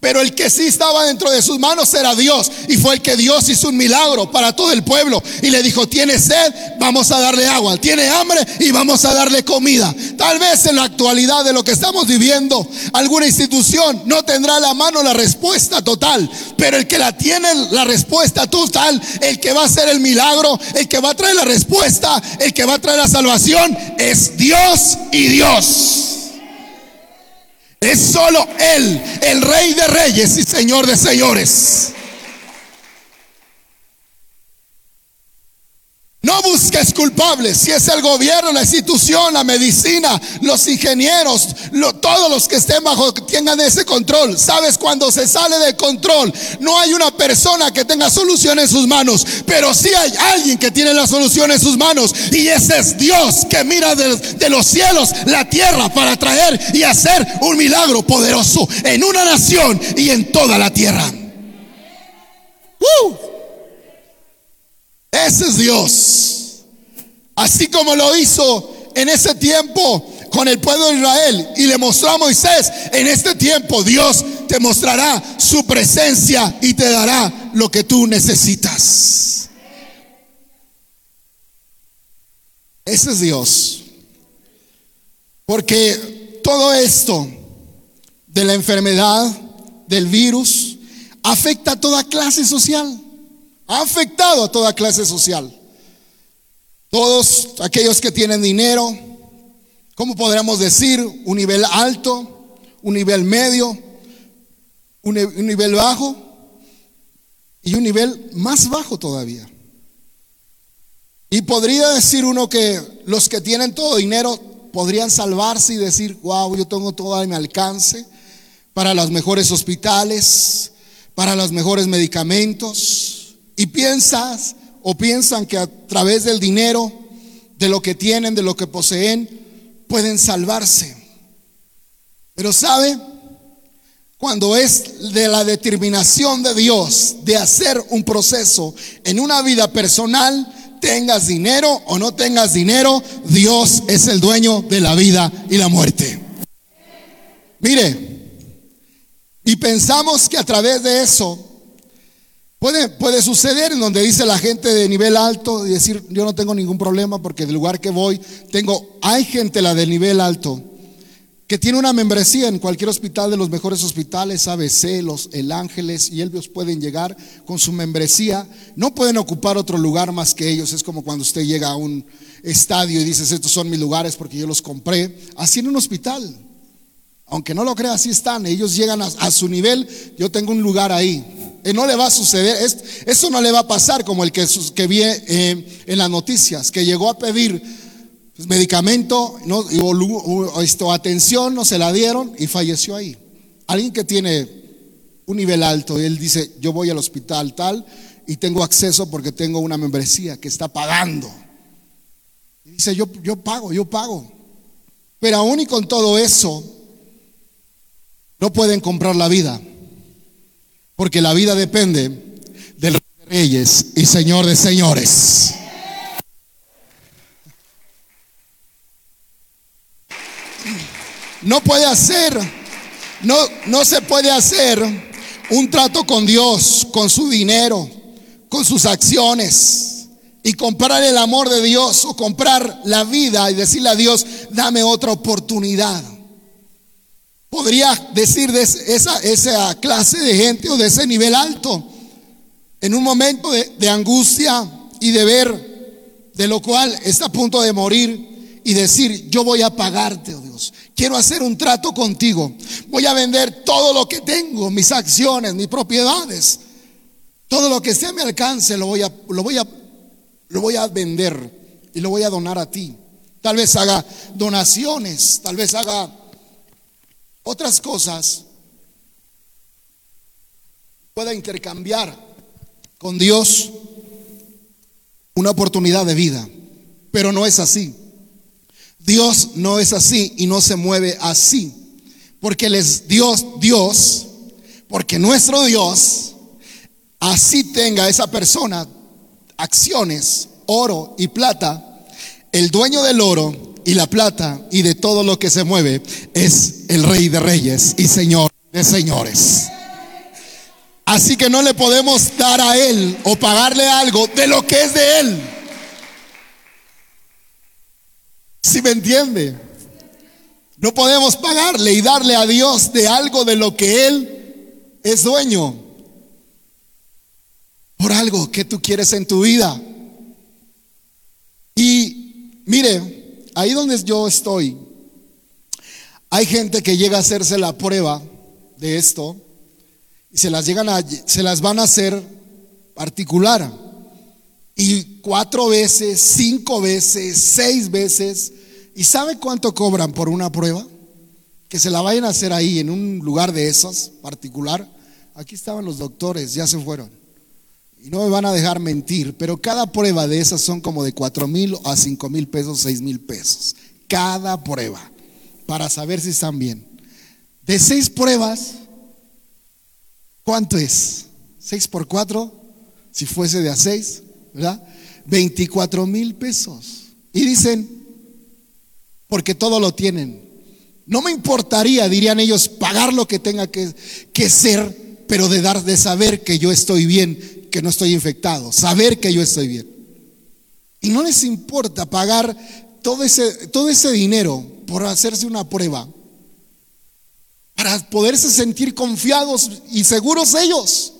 Pero el que sí estaba dentro de sus manos era Dios. Y fue el que Dios hizo un milagro para todo el pueblo. Y le dijo, tiene sed, vamos a darle agua. Tiene hambre y vamos a darle comida. Tal vez en la actualidad de lo que estamos viviendo, alguna institución no tendrá a la mano la respuesta total. Pero el que la tiene la respuesta total, el que va a hacer el milagro, el que va a traer la respuesta, el que va a traer la salvación, es Dios y Dios. Es solo Él, el Rey de Reyes y Señor de Señores. No busques culpables. Si es el gobierno, la institución, la medicina, los ingenieros, todos los que estén bajo, tengan ese control. Sabes, cuando se sale de control, no hay una persona que tenga solución en sus manos, pero sí hay alguien que tiene la solución en sus manos. Y ese es Dios que mira de, de los cielos la tierra para traer y hacer un milagro poderoso en una nación y en toda la tierra. ¡Uh! Ese es Dios. Así como lo hizo en ese tiempo con el pueblo de Israel y le mostró a Moisés, en este tiempo Dios te mostrará su presencia y te dará lo que tú necesitas. Ese es Dios. Porque todo esto de la enfermedad, del virus, afecta a toda clase social. Ha afectado a toda clase social. Todos aquellos que tienen dinero, ¿cómo podríamos decir? Un nivel alto, un nivel medio, un, nivel bajo y un nivel más bajo todavía. Y podría decir uno que los que tienen todo dinero podrían salvarse y decir, wow, yo tengo todo a mi alcance para los mejores hospitales, para los mejores medicamentos. Y piensas o piensan que a través del dinero, de lo que tienen, de lo que poseen, pueden salvarse. Pero sabe, cuando es de la determinación de Dios de hacer un proceso en una vida personal, tengas dinero o no tengas dinero, Dios es el dueño de la vida y la muerte. Mire, y pensamos que a través de eso Puede, puede suceder en donde dice la gente de nivel alto y decir, yo no tengo ningún problema porque del lugar que voy, tengo, hay gente la de nivel alto que tiene una membresía en cualquier hospital de los mejores hospitales, ABC, los El Ángeles, y ellos pueden llegar con su membresía. No pueden ocupar otro lugar más que ellos. Es como cuando usted llega a un estadio y dices, estos son mis lugares porque yo los compré. Así en un hospital. Aunque no lo crea, así están. Ellos llegan a, su nivel. Yo tengo un lugar ahí. Eh, no le va a suceder. eso no le va a pasar como el que, que vi eh, en las noticias, que llegó a pedir pues, medicamento, no, esto, atención, no se la dieron y falleció ahí. Alguien que tiene un nivel alto, y él dice, yo voy al hospital tal y tengo acceso porque tengo una membresía que está pagando. Dice, yo, yo pago, yo pago. Pero aún y con todo eso, no pueden comprar la vida, porque la vida depende del rey de reyes y señor de señores. No puede hacer, no, no se puede hacer un trato con Dios, con su dinero, con sus acciones y comprar el amor de Dios o comprar la vida y decirle a Dios, dame otra oportunidad. Podría decir de esa, clase de gente o de ese nivel alto, en un momento de, de angustia y de ver de lo cual está a punto de morir y decir, yo voy a pagarte, oh Dios. Quiero hacer un trato contigo. Voy a vender todo lo que tengo, mis acciones, mis propiedades. Todo lo que esté a mi alcance lo voy a, lo voy a, lo voy a vender y lo voy a donar a ti. Tal vez haga donaciones, tal vez haga otras cosas, pueda intercambiar con Dios una oportunidad de vida. Pero no es así. Dios no es así y no se mueve así. Porque Él Dios, Dios, porque nuestro Dios, así tenga esa persona acciones, oro y plata, el dueño del oro y la plata y de todo lo que se mueve es el Rey de Reyes y Señor de Señores. Así que no le podemos dar a Él o pagarle algo de lo que es de Él. Si me entiende? No podemos pagarle y darle a Dios de algo de lo que Él es dueño. Por algo que tú quieres en tu vida. Y mire, ahí donde yo estoy, hay gente que llega a hacerse la prueba de esto y se las llegan a, se las van a hacer particular. Y cuatro veces, cinco veces, seis veces. ¿Y sabe cuánto cobran por una prueba? Que se la vayan a hacer ahí, en un lugar de esas particular. Aquí estaban los doctores, ya se fueron. Y no me van a dejar mentir, pero cada prueba de esas son como de cuatro mil a cinco mil pesos, seis mil pesos. Cada prueba, para saber si están bien. De seis pruebas, ¿cuánto es? ¿Seis por cuatro? Si fuese de a seis, ¿verdad? 24 mil pesos. Y dicen, porque todo lo tienen. No me importaría, dirían ellos, pagar lo que tenga que, que ser, pero de dar, de saber que yo estoy bien, que no estoy infectado, saber que yo estoy bien. Y no les importa pagar todo ese, todo ese dinero por hacerse una prueba, para poderse sentir confiados y seguros ellos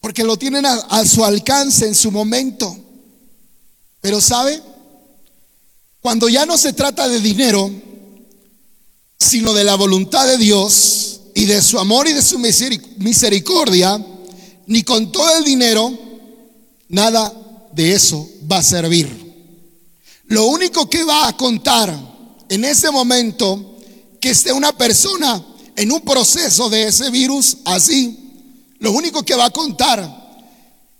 porque lo tienen a, su alcance en su momento. Pero ¿sabe? Cuando ya no se trata de dinero, sino de la voluntad de Dios y de su amor y de su misericordia, ni con todo el dinero, nada de eso va a servir. Lo único que va a contar en ese momento que esté una persona en un proceso de ese virus así, lo único que va a contar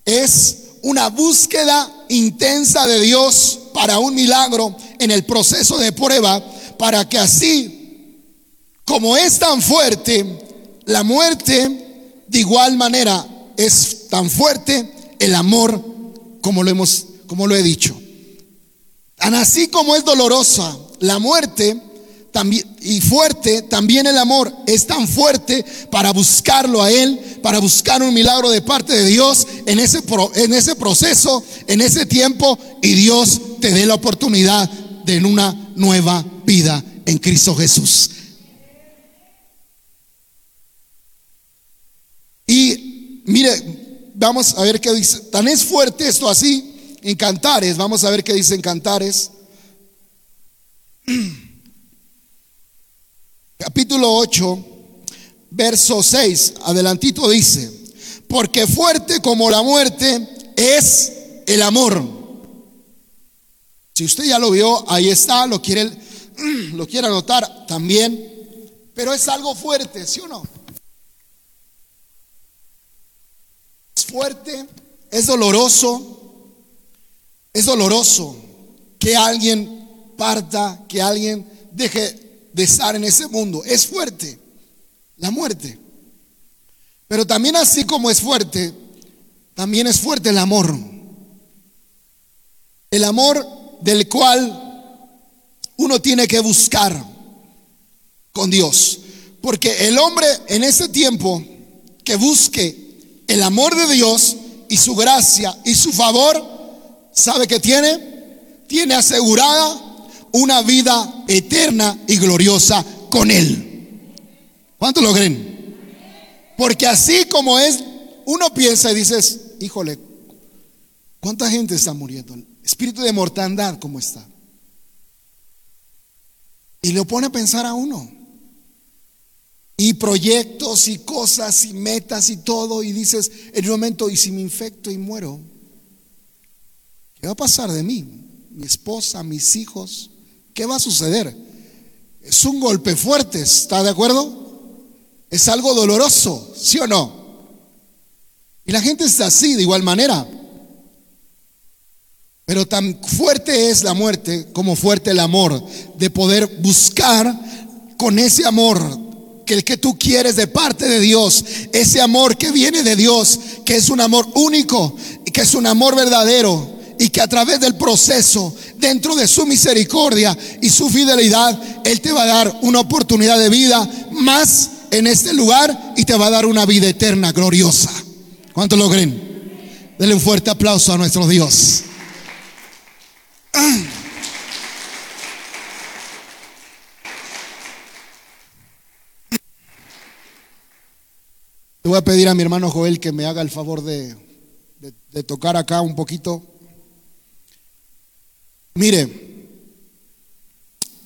es una búsqueda intensa de Dios para un milagro en el proceso de prueba, para que así, como es tan fuerte, la muerte, de igual manera es tan fuerte el amor, como lo hemos, como lo he dicho. Tan así como es dolorosa la muerte, también, y fuerte también el amor es tan fuerte para buscarlo a Él, para buscar un milagro de parte de Dios en ese, en ese proceso, en ese tiempo, y Dios te dé la oportunidad de una nueva vida en Cristo Jesús. Y mire, vamos a ver qué dice. Tan es fuerte esto así en Cantares. Vamos a ver qué dice en Cantares. [clears throat] capítulo 8, verso 6, adelantito dice, porque fuerte como la muerte es el amor. Si usted ya lo vio, ahí está, lo quiere, [clears throat] lo quiere anotar también, pero es algo fuerte, ¿sí o no? Es fuerte, es doloroso, es doloroso que alguien parta, que alguien deje de estar en ese mundo. Es fuerte la muerte. Pero también así como es fuerte, también es fuerte el amor. El amor del cual uno tiene que buscar con Dios. Porque el hombre en ese tiempo que busque el amor de Dios y su gracia y su favor, ¿sabe que tiene? Tiene asegurada una vida eterna y gloriosa con Él. ¿Cuánto lo creen? Porque así como es, uno piensa y dices, híjole, ¿cuánta gente está muriendo? espíritu de mortandad, ¿cómo está? Y lo pone a pensar a uno. Y proyectos y cosas y metas y todo. Y dices, en un momento, ¿y si me infecto y muero? ¿Qué va a pasar de mí? Mi esposa, mis hijos. ¿Qué va a suceder? Es un golpe fuerte, ¿está de acuerdo? Es algo doloroso, ¿sí o no? Y la gente está así, de igual manera. Pero tan fuerte es la muerte como fuerte el amor de poder buscar con ese amor que el que tú quieres de parte de Dios, ese amor que viene de Dios, que es un amor único y que es un amor verdadero y que a través del proceso, dentro de su misericordia y su fidelidad, Él te va a dar una oportunidad de vida más en este lugar y te va a dar una vida eterna, gloriosa. ¿Cuánto lo creen? Denle un fuerte aplauso a nuestro Dios. Le voy a pedir a mi hermano Joel que me haga el favor de, de tocar acá un poquito. Mire,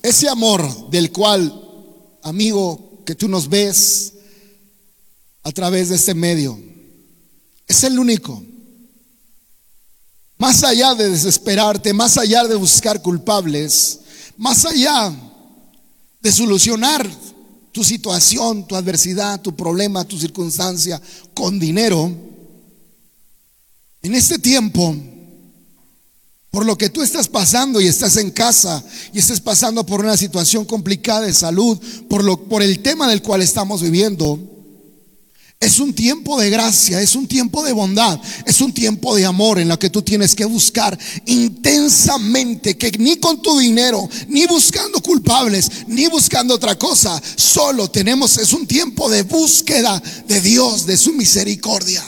ese amor del cual, amigo, que tú nos ves a través de este medio, es el único. más allá de desesperarte, más allá de buscar culpables, más allá de solucionar tu situación, tu adversidad, tu problema, tu circunstancia con dinero, en este tiempo, por lo que tú estás pasando y estás en casa y estás pasando por una situación complicada de salud, por, lo, por el tema del cual estamos viviendo, es un tiempo de gracia, es un tiempo de bondad, es un tiempo de amor en lo que tú tienes que buscar intensamente, que ni con tu dinero, ni buscando culpables, ni buscando otra cosa, solo tenemos, es un tiempo de búsqueda de Dios, de su misericordia.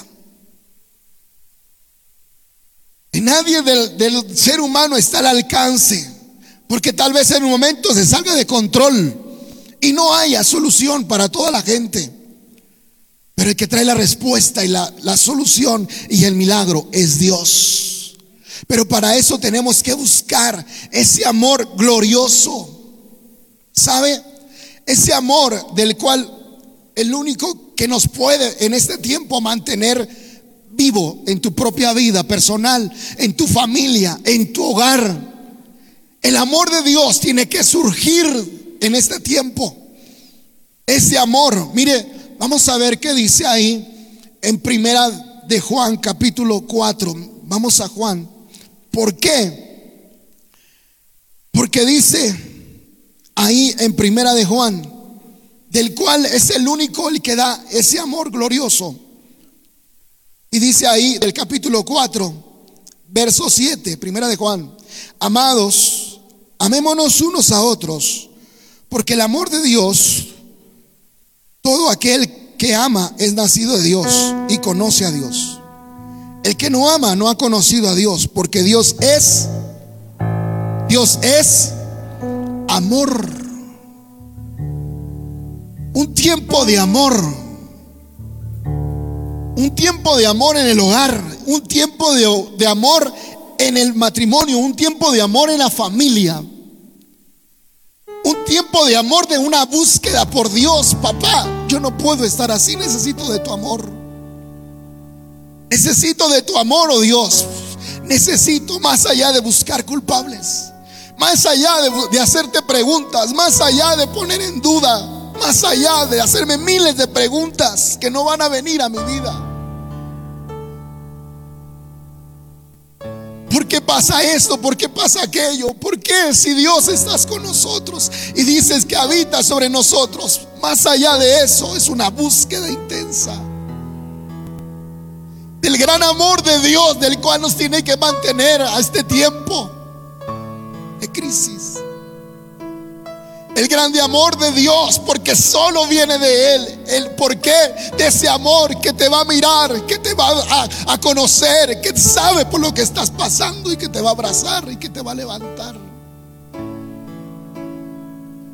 Y nadie del, del ser humano está al alcance, porque tal vez en un momento se salga de control y no haya solución para toda la gente. Pero el que trae la respuesta y la, solución y el milagro es Dios. Pero para eso tenemos que buscar ese amor glorioso. ¿Sabe? Ese amor del cual el único que nos puede en este tiempo mantener vivo en tu propia vida personal, en tu familia, en tu hogar. El amor de Dios tiene que surgir en este tiempo. Ese amor, mire, Vamos a ver qué dice ahí en primera de Juan capítulo 4. Vamos a Juan. ¿Por qué? Porque dice ahí en primera de Juan, del cual es el único el que da ese amor glorioso. Y dice ahí del capítulo 4, verso 7, primera de Juan, amados, amémonos unos a otros, porque el amor de Dios todo aquel que ama es nacido de Dios y conoce a Dios. El que no ama no ha conocido a Dios, porque Dios es, Dios es amor. Un tiempo de amor. Un tiempo de amor en el hogar. Un tiempo de, de amor en el matrimonio. Un tiempo de amor en la familia un tiempo de amor, de una búsqueda por Dios. Papá, yo no puedo estar así, necesito de tu amor. Necesito de tu amor, oh Dios. Necesito más allá de buscar culpables, más allá de, hacerte preguntas, más allá de poner en duda, más allá de hacerme miles de preguntas que no van a venir a mi vida. Qué pasa esto? ¿Por qué pasa aquello? ¿Por qué si Dios estás con nosotros y dices que habita sobre nosotros? Más allá de eso es una búsqueda intensa del gran amor de Dios del cual nos tiene que mantener a este tiempo de crisis el grande amor de Dios, porque solo viene de Él. El porqué de ese amor que te va a mirar, que te va a, conocer, que sabe por lo que estás pasando y que te va a abrazar y que te va a levantar.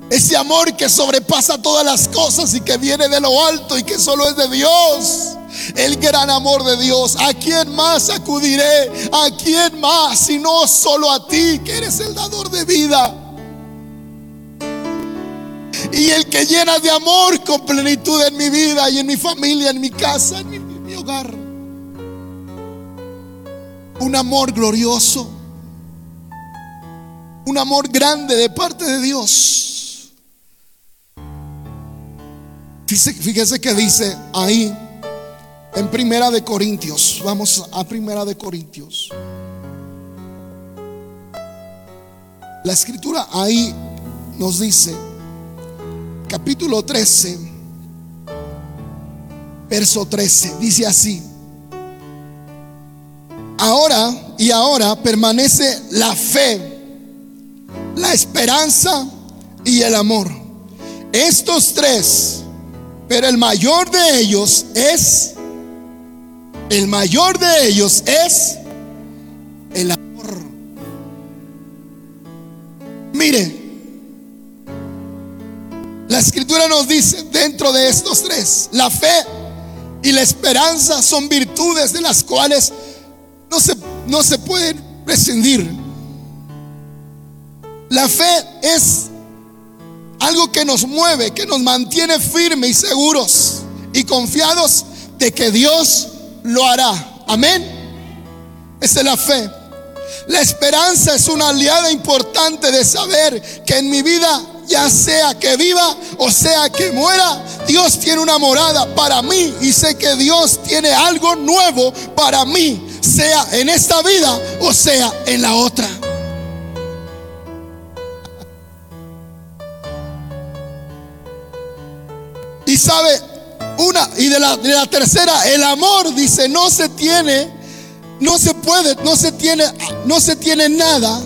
Ese amor que sobrepasa todas las cosas y que viene de lo alto y que solo es de Dios. El gran amor de Dios. ¿A quién más acudiré? ¿A quién más? Si no solo a ti, que eres el dador de vida y el que llena de amor con plenitud en mi vida y en mi familia, en mi casa, en mi, hogar. Un amor glorioso, un amor grande de parte de Dios. Fíjese, que dice ahí en Primera de Corintios, vamos a Primera de Corintios. La escritura ahí nos dice, capítulo 13, verso 13, dice así, ahora y ahora permanece la fe, la esperanza y el amor. Estos tres, pero el mayor de ellos es, el mayor de ellos es nos dice dentro de estos tres, la fe y la esperanza son virtudes de las cuales no se, no se pueden prescindir. La fe es algo que nos mueve, que nos mantiene firmes y seguros y confiados de que Dios lo hará. Amén. Esa es la fe. La esperanza es una aliada importante de saber que en mi vida, ya sea que viva o sea que muera, Dios tiene una morada para mí y sé que Dios tiene algo nuevo para mí, sea en esta vida o sea en la otra. Y sabe, una, y de la, de la tercera, el amor, dice, no se tiene, no se puede, no se tiene, no se tiene nada.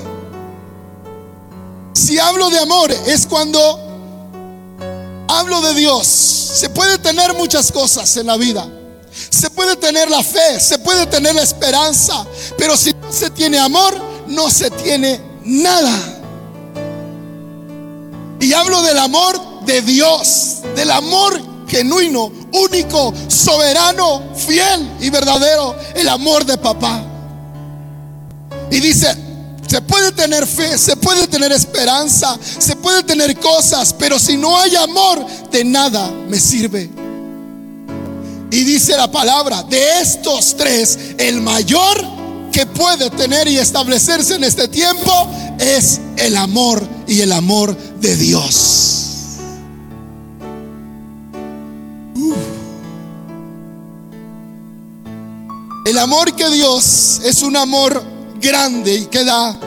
Si hablo de amor es cuando hablo de Dios. Se puede tener muchas cosas en la vida. Se puede tener la fe, se puede tener la esperanza, pero si no se tiene amor, no se tiene nada. Y hablo del amor de Dios, del amor genuino, único, soberano, fiel y verdadero, el amor de papá. Y dice, se puede tener fe, se puede tener esperanza, se puede tener cosas, pero si no hay amor, de nada me sirve. Y dice la palabra, de estos tres, el mayor que puede tener y establecerse en este tiempo es el amor y el amor de Dios. El amor que Dios es un amor grande y que da,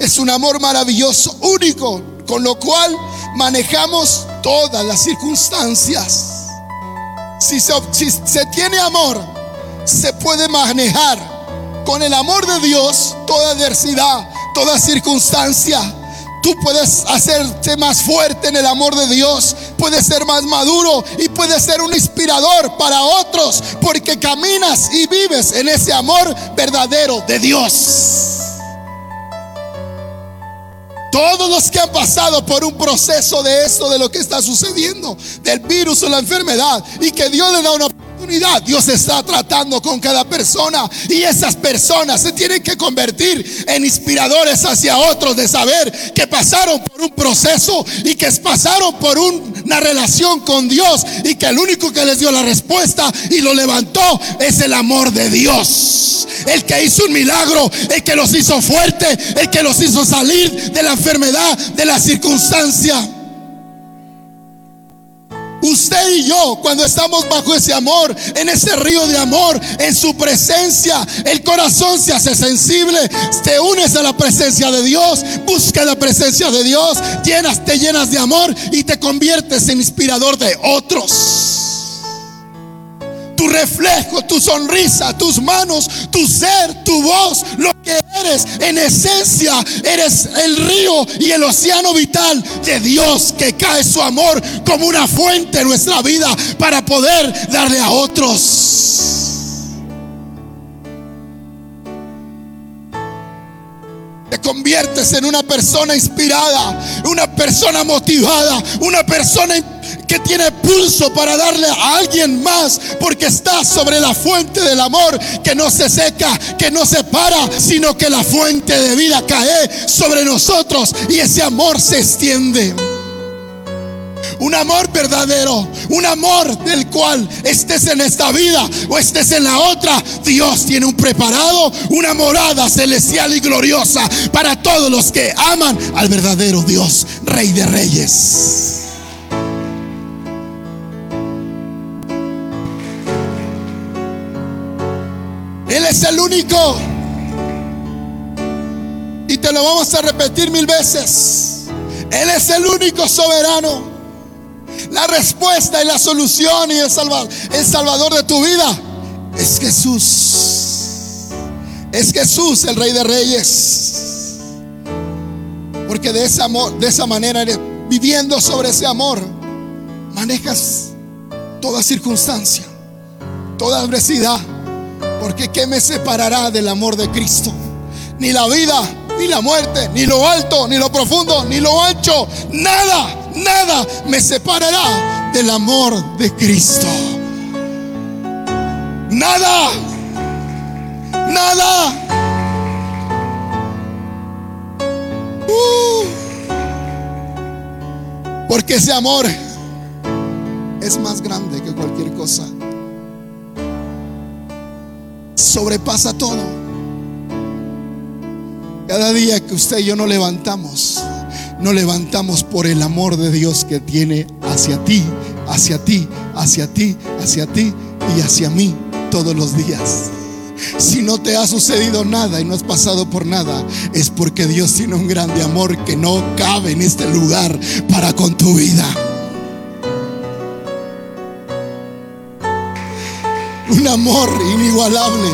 es un amor maravilloso, único, con lo cual manejamos todas las circunstancias. Si se, tiene amor, se puede manejar con el amor de Dios toda adversidad, toda circunstancia. Tú puedes hacerte más fuerte en el amor de Dios, puedes ser más maduro y puedes ser un inspirador para otros porque caminas y vives en ese amor verdadero de Dios. Todos los que han pasado por un proceso de esto, de lo que está sucediendo, del virus o la enfermedad, y que Dios le da una Dios está tratando con cada persona y esas personas se tienen que convertir en inspiradores hacia otros de saber que pasaron por un proceso y que pasaron por una relación con Dios y que el único que les dio la respuesta y lo levantó es el amor de Dios. El que hizo un milagro, el que los hizo fuerte, el que los hizo salir de la enfermedad, de la circunstancia. Usted y yo, cuando estamos bajo ese amor, en ese río de amor, en su presencia, el corazón se hace sensible. Te unes a la presencia de Dios, busca la presencia de Dios, llenas, te llenas de amor y te conviertes en inspirador de otros tu reflejo, tu sonrisa, tus manos, tu ser, tu voz, lo eres en esencia, eres el río y el océano vital de Dios que cae su amor como una fuente en nuestra vida para poder darle a otros. Te conviertes en una persona inspirada, una persona motivada, una persona que tiene pulso para darle a alguien más, porque está sobre la fuente del amor que no se seca, que no se para, sino que la fuente de vida cae sobre nosotros y ese amor se extiende un amor verdadero, un amor del cual estés en esta vida o estés en la otra, Dios tiene un preparado, una morada celestial y gloriosa para todos los que aman al verdadero Dios, Rey de Reyes. Él es el único. Y te lo vamos a repetir mil veces. Él es el único soberano. La respuesta y la solución y el salvador, el salvador de tu vida es Jesús. Es Jesús el Rey de Reyes. Porque de ese de esa manera, viviendo sobre ese amor, manejas toda circunstancia, toda adversidad. Porque ¿qué me separará del amor de Cristo? Ni la vida, ni la muerte, ni lo alto, ni lo profundo, ni lo ancho, nada nada me separará del amor de Cristo. Nada, nada. Uh. porque ese amor es más grande que cualquier cosa. Sobrepasa todo. Cada día que usted y yo nos levantamos, nos levantamos por el amor de Dios que tiene hacia ti, hacia ti, hacia ti, hacia ti y hacia mí todos los días. Si no te ha sucedido nada y no has pasado por nada, es porque Dios tiene un grande amor que no cabe en este lugar para con tu vida. Un amor inigualable.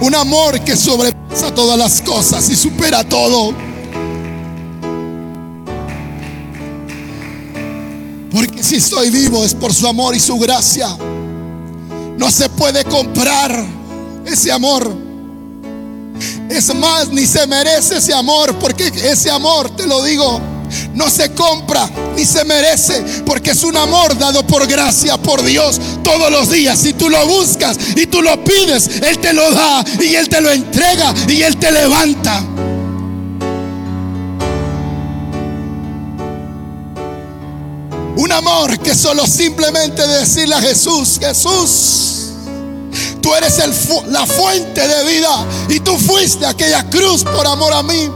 Un amor que sobrepasa todas las cosas y supera todo. Porque si estoy vivo es por su amor y su gracia. No se puede comprar ese amor. Es más, ni se merece ese amor, porque ese amor, te lo digo, no se compra ni se merece, porque es un amor dado por gracia, por Dios, todos los días. Si tú lo buscas y tú lo pides, Él te lo da y Él te lo entrega y Él te levanta. Un amor que solo simplemente decirle a Jesús, Jesús, tú eres la fuente de vida y tú fuiste aquella cruz por amor a mí.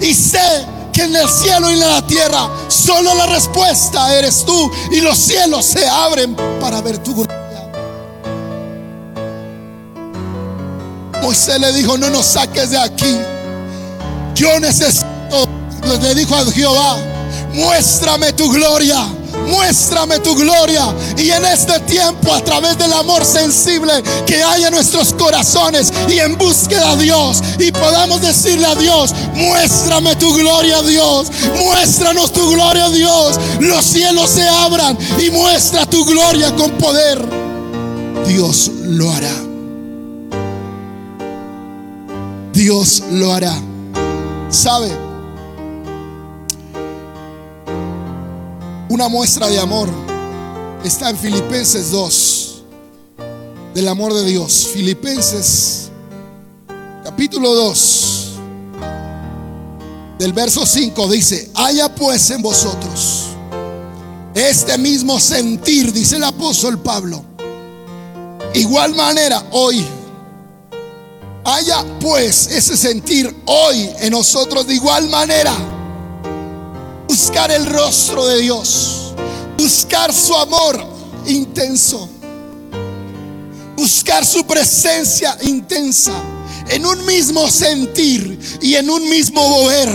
Y sé que en el cielo y en la tierra solo la respuesta eres tú y los cielos se abren para ver tu gloria. Moisés le dijo, no nos saques de aquí. Yo necesito, le dijo a Jehová, muéstrame tu gloria. Muéstrame tu gloria. Y en este tiempo, a través del amor sensible que hay en nuestros corazones y en búsqueda a Dios, y podamos decirle a Dios, muéstrame tu gloria, Dios. Muéstranos tu gloria, Dios. Los cielos se abran y muestra tu gloria con poder. Dios lo hará. Dios lo hará. ¿Sabe? Una muestra de amor está en Filipenses 2, del amor de Dios. Filipenses capítulo 2, del verso 5 dice, haya pues en vosotros este mismo sentir, dice el apóstol Pablo. Igual manera hoy, haya pues ese sentir hoy en nosotros de igual manera buscar el rostro de Dios, buscar su amor intenso, buscar su presencia intensa en un mismo sentir y en un mismo mover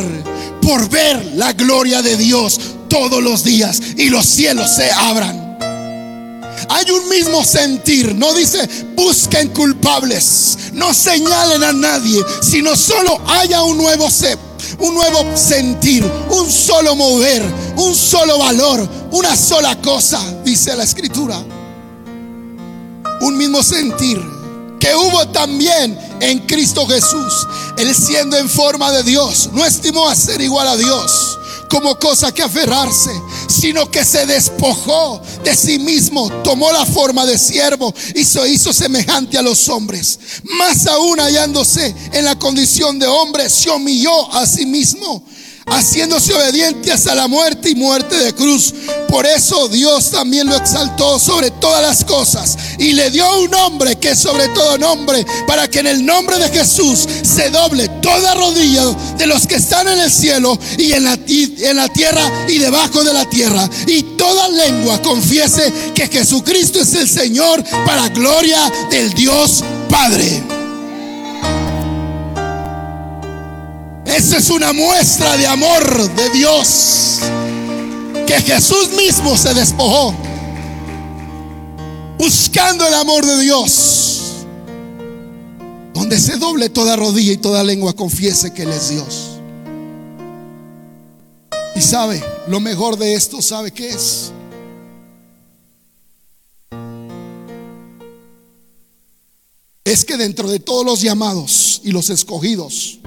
por ver la gloria de Dios todos los días y los cielos se abran. Hay un mismo sentir, no dice busquen culpables, no señalen a nadie, sino solo haya un nuevo ser un nuevo sentir, un solo mover, un solo valor, una sola cosa, dice la escritura. Un mismo sentir que hubo también en Cristo Jesús. Él siendo en forma de Dios, no estimó a ser igual a Dios como cosa que aferrarse, sino que se despojó de sí mismo, tomó la forma de siervo y se hizo semejante a los hombres. Más aún hallándose en la condición de hombre, se humilló a sí mismo haciéndose obediente hasta la muerte y muerte de cruz. Por eso Dios también lo exaltó sobre todas las cosas y le dio un nombre que es sobre todo nombre, para que en el nombre de Jesús se doble toda rodilla de los que están en el cielo y en la, en la tierra y debajo de la tierra. Y toda lengua confiese que Jesucristo es el Señor para gloria del Dios Padre. Esa es una muestra de amor de Dios. Que Jesús mismo se despojó. Buscando el amor de Dios. Donde se doble toda rodilla y toda lengua confiese que Él es Dios. Y sabe, lo mejor de esto, ¿sabe qué es? Es que dentro de todos los llamados y los escogidos,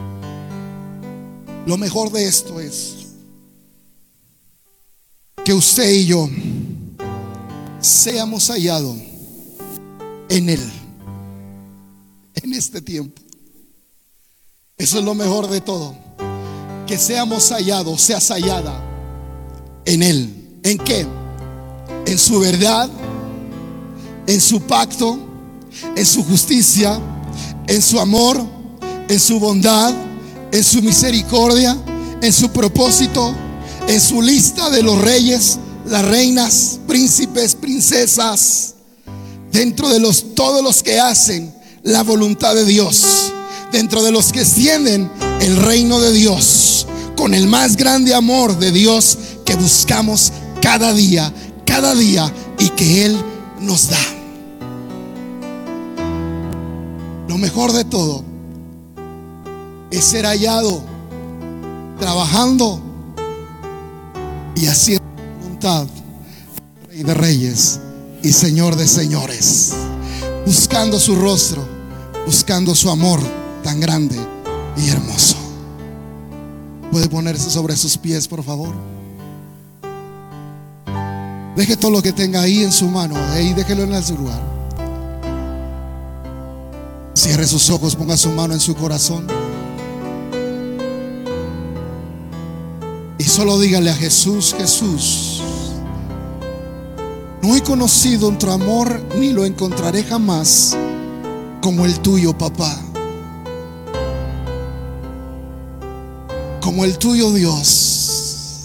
lo mejor de esto es que usted y yo seamos hallados en Él, en este tiempo. Eso es lo mejor de todo. Que seamos hallados, seas hallada en Él. ¿En qué? En su verdad, en su pacto, en su justicia, en su amor en su bondad, en su misericordia, en su propósito, en su lista de los reyes, las reinas, príncipes, princesas, dentro de los todos los que hacen la voluntad de Dios, dentro de los que extienden el reino de Dios, con el más grande amor de Dios que buscamos cada día, cada día y que Él nos da. Lo mejor de todo es ser hallado trabajando y haciendo voluntad, Rey de Reyes y Señor de Señores, buscando su rostro, buscando su amor tan grande y hermoso. ¿Puede ponerse sobre sus pies, por favor? Deje todo lo que tenga ahí en su mano, ahí déjelo en su lugar. Cierre sus ojos, ponga su mano en su corazón. Solo dígale a Jesús, Jesús, no he conocido otro amor ni lo encontraré jamás como el tuyo, papá. Como el tuyo, Dios.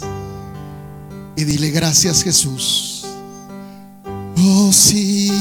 Y dile gracias, Jesús. Oh, sí.